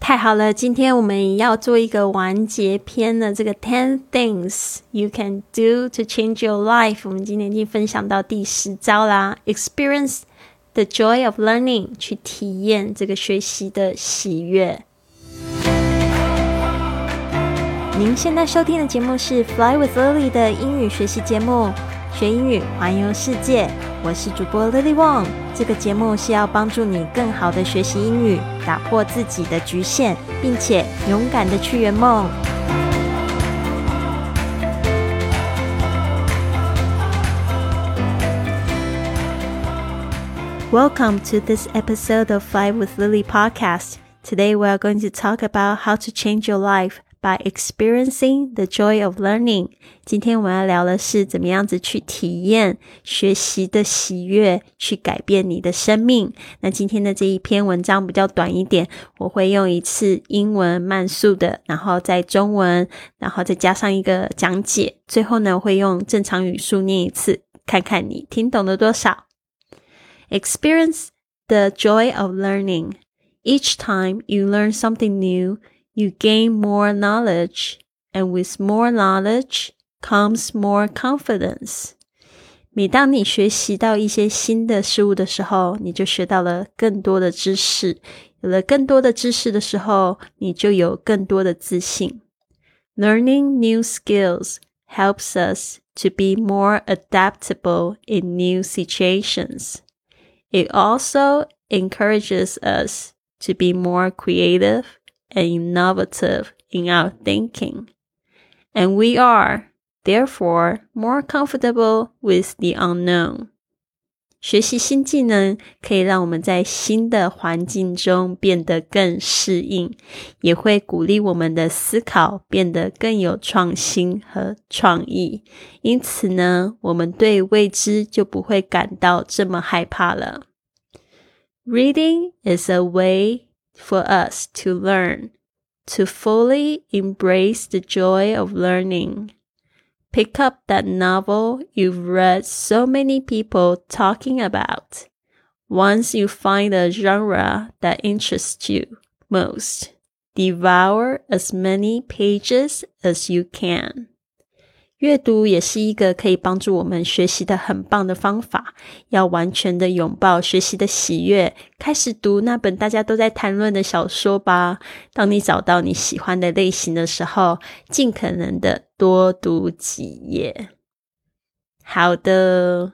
太好了，今天我们要做一个完结篇的这个 Ten Things You Can Do to Change Your Life。我们今天已经分享到第十招啦，Experience the Joy of Learning，去体验这个学习的喜悦。您现在收听的节目是 Fly with Lily 的英语学习节目，学英语环游世界。我是主播 Lily Wong。这个节目是要帮助你更好的学习英语，打破自己的局限，并且勇敢的去圆梦。Welcome to this episode of Fly with Lily podcast. Today we are going to talk about how to change your life By experiencing the joy of learning。今天我们要聊的是怎么样子去体验学习的喜悦，去改变你的生命。那今天的这一篇文章比较短一点，我会用一次英文慢速的，然后在中文，然后再加上一个讲解。最后呢，会用正常语速念一次，看看你听懂了多少。Experience the joy of learning. Each time you learn something new, you gain more knowledge, and with more knowledge comes more confidence. 每当你学习到一些新的事物的时候，你就学到了更多的知识。有了更多的知识的时候，你就有更多的自信。Learning new skills helps us to be more adaptable in new situations. It also encourages us to be more creative and innovative in our thinking. And we are, therefore, more comfortable with the unknown. 学习新技能可以让我们在新的环境中变得更适应，也会鼓励我们的思考变得更有创新和创意。因此呢，我们对未知就不会感到这么害怕了。Reading is a way for us to learn, to fully embrace the joy of learning. Pick up that novel you've read so many people talking about. Once you find a genre that interests you most, devour as many pages as you can. 阅读也是一个可以帮助我们学习的很棒的方法。要完全的拥抱学习的喜悦，开始读那本大家都在谈论的小说吧。当你找到你喜欢的类型的时候，尽可能的多读几页。好的，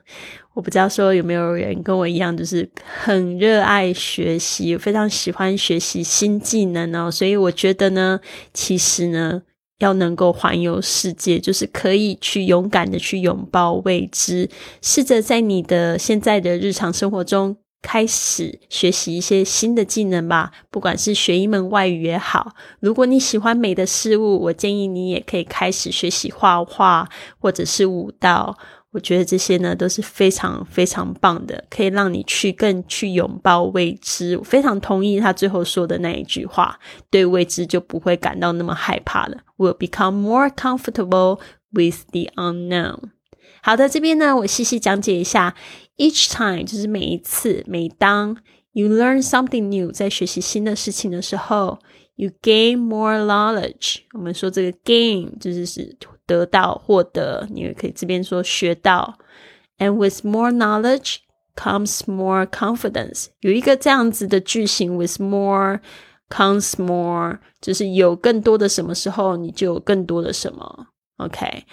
我不知道说有没有人跟我一样，就是很热爱学习，非常喜欢学习新技能哦。所以我觉得呢，其实呢。要能够环游世界，就是可以去勇敢的去拥抱未知，试着在你的现在的日常生活中开始学习一些新的技能吧。不管是学一门外语也好，如果你喜欢美的事物，我建议你也可以开始学习画画或者是舞蹈。我觉得这些呢都是非常非常棒的，可以让你去更去拥抱未知。我非常同意他最后说的那一句话：对未知就不会感到那么害怕了。Will become more comfortable with the unknown。好的，这边呢我细细讲解一下。Each time 就是每一次，每当 you learn something new，在学习新的事情的时候，you gain more knowledge。我们说这个 gain 就是是。得到、获得，你也可以这边说学到。And with more knowledge comes more confidence。有一个这样子的句型，with more comes more，就是有更多的什么时候，你就有更多的什么。OK，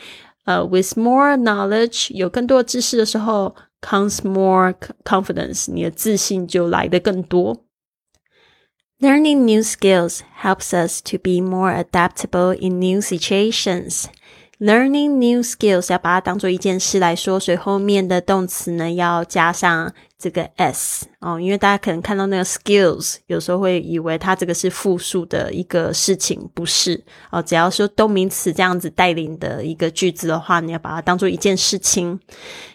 呃、uh,，with more knowledge，有更多知识的时候，comes more confidence，你的自信就来的更多。Learning new skills helps us to be more adaptable in new situations. Learning new skills 要把它当做一件事来说，所以后面的动词呢要加上这个 s 哦，因为大家可能看到那个 skills，有时候会以为它这个是复数的一个事情，不是哦。只要说动名词这样子带领的一个句子的话，你要把它当做一件事情。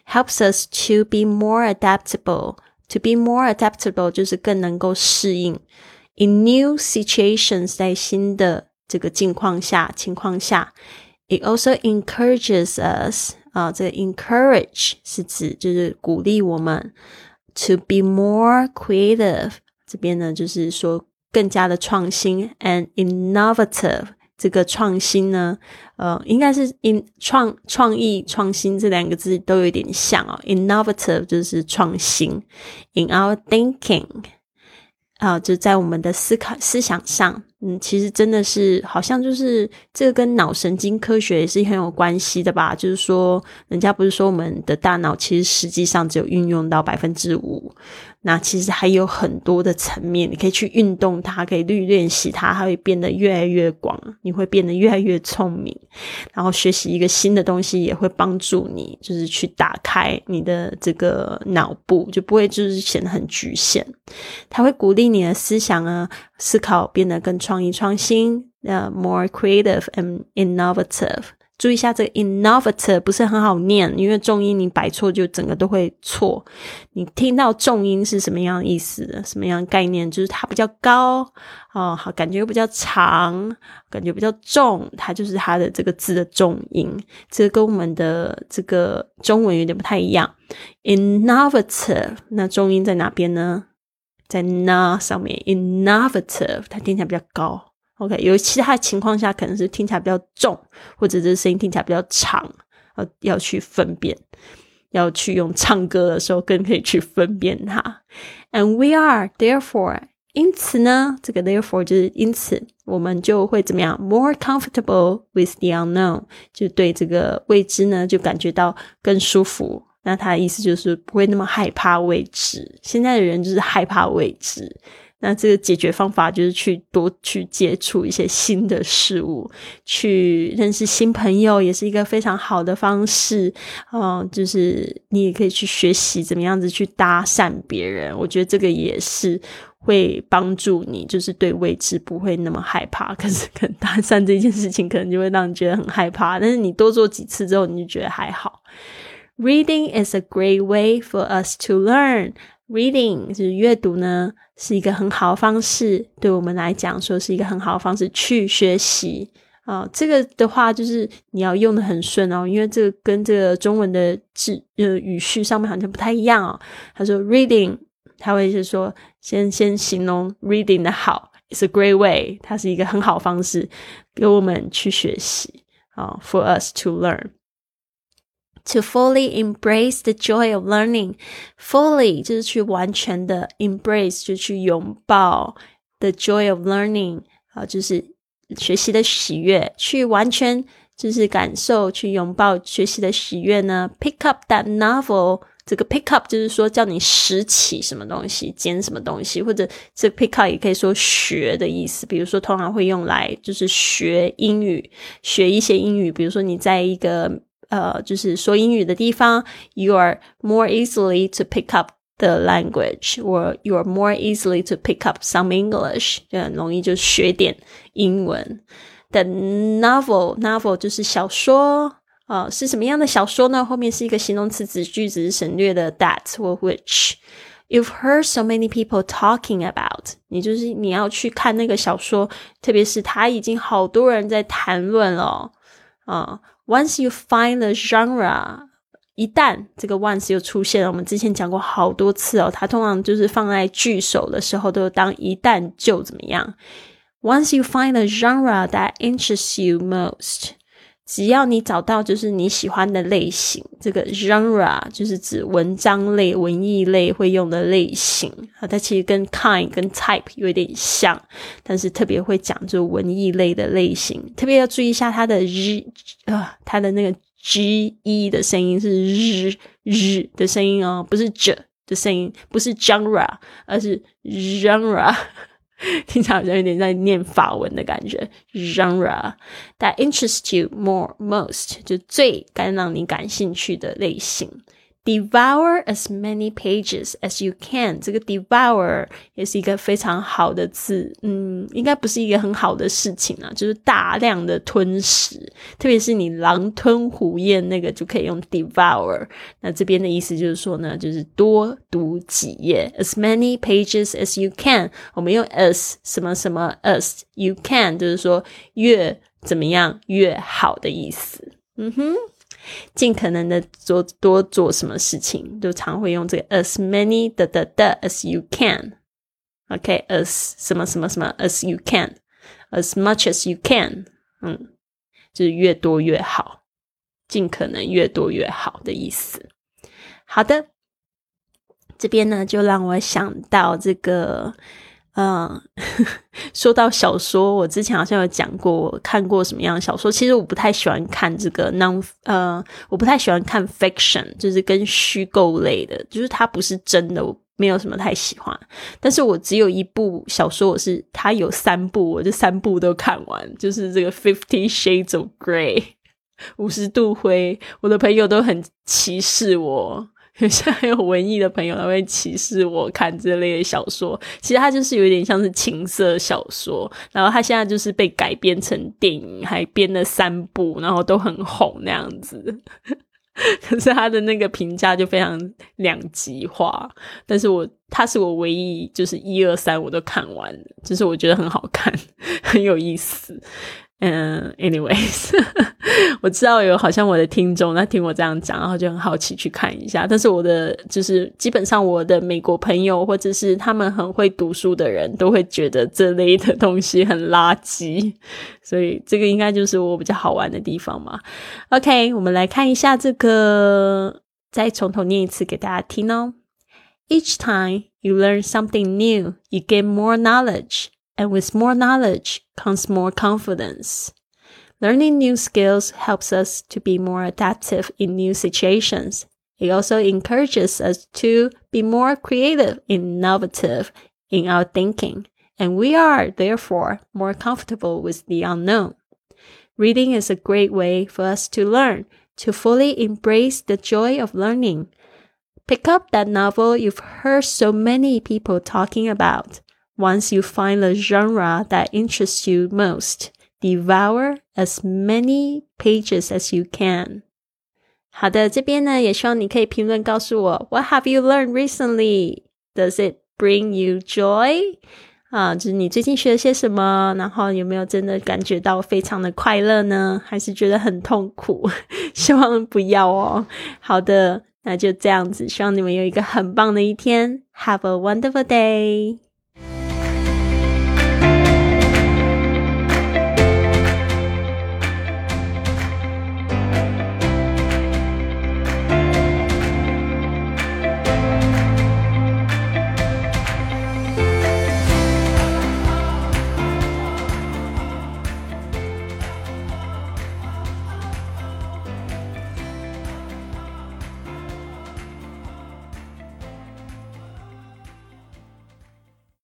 Helps us to be more adaptable. To be more adaptable 就是更能够适应。In new situations，在新的这个境况下情况下。It also encourages us 啊，这个 encourage 是指就是鼓励我们 to be more creative。这边呢，就是说 更加的创新，and innovative。这个创新呢，呃，应该是 in 创创意创新这两个字都有点像哦。innovative 就是创新，in our thinking 啊，就在我们的思考思想上。 嗯，其实真的是好像就是这个跟脑神经科学也是很有关系的吧？就是说，人家不是说我们的大脑其实实际上只有运用到百分之五，那其实还有很多的层面，你可以去运动它，可以去练习它，它会变得越来越广，你会变得越来越聪明。然后学习一个新的东西也会帮助你，就是去打开你的这个脑部，就不会就是显得很局限。它会鼓励你的思想啊，思考变得更。创意创新，呃，more creative and innovative。注意一下，这个 innovative 不是很好念，因为重音你摆错就整个都会错。你听到重音是什么样意思？什么样概念？就是它比较高哦，好，感觉又比较长，感觉比较重，它就是它的这个字的重音。这个跟我们的这个中文有点不太一样。innovative，那重音在哪边呢？在 na 上面，innovative，它听起来比较高。OK，有其他情况下可能是听起来比较重，或者这声音听起来比较长，呃，要去分辨，要去用唱歌的时候更可以去分辨它。And we are therefore，因此呢，这个 therefore 就是因此，我们就会怎么样？More comfortable with the unknown，就对这个未知呢，就感觉到更舒服。那他的意思就是不会那么害怕未知。现在的人就是害怕未知。那这个解决方法就是去多去接触一些新的事物，去认识新朋友，也是一个非常好的方式。嗯，就是你也可以去学习怎么样子去搭讪别人。我觉得这个也是会帮助你，就是对未知不会那么害怕。可是，可能搭讪这件事情可能就会让你觉得很害怕。但是你多做几次之后，你就觉得还好。Reading is a great way for us to learn. Reading 就是阅读呢，是一个很好的方式，对我们来讲说是一个很好的方式去学习啊。这个的话就是你要用的很顺哦，因为这个跟这个中文的字呃语序上面好像不太一样哦。他说 reading，他会是说先先形容 reading 的好，It's a great way，它是一个很好方式给我们去学习啊，for us to learn。To fully embrace the joy of learning, fully 就是去完全的 embrace 就去拥抱 the joy of learning 啊，就是学习的喜悦，去完全就是感受，去拥抱学习的喜悦呢。Pick up that novel，这个 pick up 就是说叫你拾起什么东西，捡什么东西，或者这 pick up 也可以说学的意思。比如说，通常会用来就是学英语，学一些英语。比如说，你在一个呃，就是说英语的地方，you are more easily to pick up the language，or you are more easily to pick up some English，就很容易就学点英文。The novel，novel 就是小说，呃，是什么样的小说呢？后面是一个形容词子句子省略的 that 或 which。You've heard so many people talking about，你就是你要去看那个小说，特别是他已经好多人在谈论了，啊。 Once you find the genre，一旦这个 once 又出现了，我们之前讲过好多次哦，它通常就是放在句首的时候，都当一旦就怎么样。Once you find the genre that interests you most。只要你找到就是你喜欢的类型，这个 genre 就是指文章类、文艺类会用的类型啊。它其实跟 kind 跟 type 有一点像，但是特别会讲就文艺类的类型。特别要注意一下它的日啊，它的那个 g e 的声音是日日的声音哦，不是 j 的声音，不是 genre，而是 genre。听起来好像有点在念法文的感觉。Genre that interests you more most 就最该让你感兴趣的类型。Devour as many pages as you can，这个 devour 也是一个非常好的字，嗯，应该不是一个很好的事情啊，就是大量的吞食，特别是你狼吞虎咽那个就可以用 devour。那这边的意思就是说呢，就是多读几页，as many pages as you can。我们用 as 什么什么 as you can，就是说越怎么样越好的意思。嗯哼。尽可能的做多做什么事情，就常会用这个 as many 的的的 as you can。OK，as 什么什么什么，as you can，as much as you can，嗯，就是越多越好，尽可能越多越好的意思。好的，这边呢就让我想到这个。嗯，说到小说，我之前好像有讲过，我看过什么样的小说。其实我不太喜欢看这个 non，呃，我不太喜欢看 fiction，就是跟虚构类的，就是它不是真的，我没有什么太喜欢。但是我只有一部小说，我是它有三部，我这三部都看完，就是这个 Fifty Shades of Grey，五十度灰。我的朋友都很歧视我。有些很有文艺的朋友，他会歧视我看这类的小说。其实它就是有点像是情色小说，然后它现在就是被改编成电影，还编了三部，然后都很红那样子。可是他的那个评价就非常两极化。但是我他是我唯一就是一二三我都看完，就是我觉得很好看，很有意思。嗯，anyways，我知道有好像我的听众在听我这样讲，然后就很好奇去看一下。但是我的就是基本上我的美国朋友或者是他们很会读书的人都会觉得这类的东西很垃圾，所以这个应该就是我比较好玩的地方嘛。OK，我们来看一下这个，再从头念一次给大家听哦。Each time you learn something new, you gain more knowledge. And with more knowledge comes more confidence. Learning new skills helps us to be more adaptive in new situations. It also encourages us to be more creative innovative in our thinking, and we are therefore more comfortable with the unknown. Reading is a great way for us to learn, to fully embrace the joy of learning. Pick up that novel you've heard so many people talking about once you find the genre that interests you most, devour as many pages as you can. 好的，这边呢也希望你可以评论告诉我，What have you learned recently? Does it bring you joy? 啊，就是你最近学了些什么？然后有没有真的感觉到非常的快乐呢？还是觉得很痛苦？希望不要哦。好的，那就这样子，希望你们有一个很棒的一天。Have a wonderful day.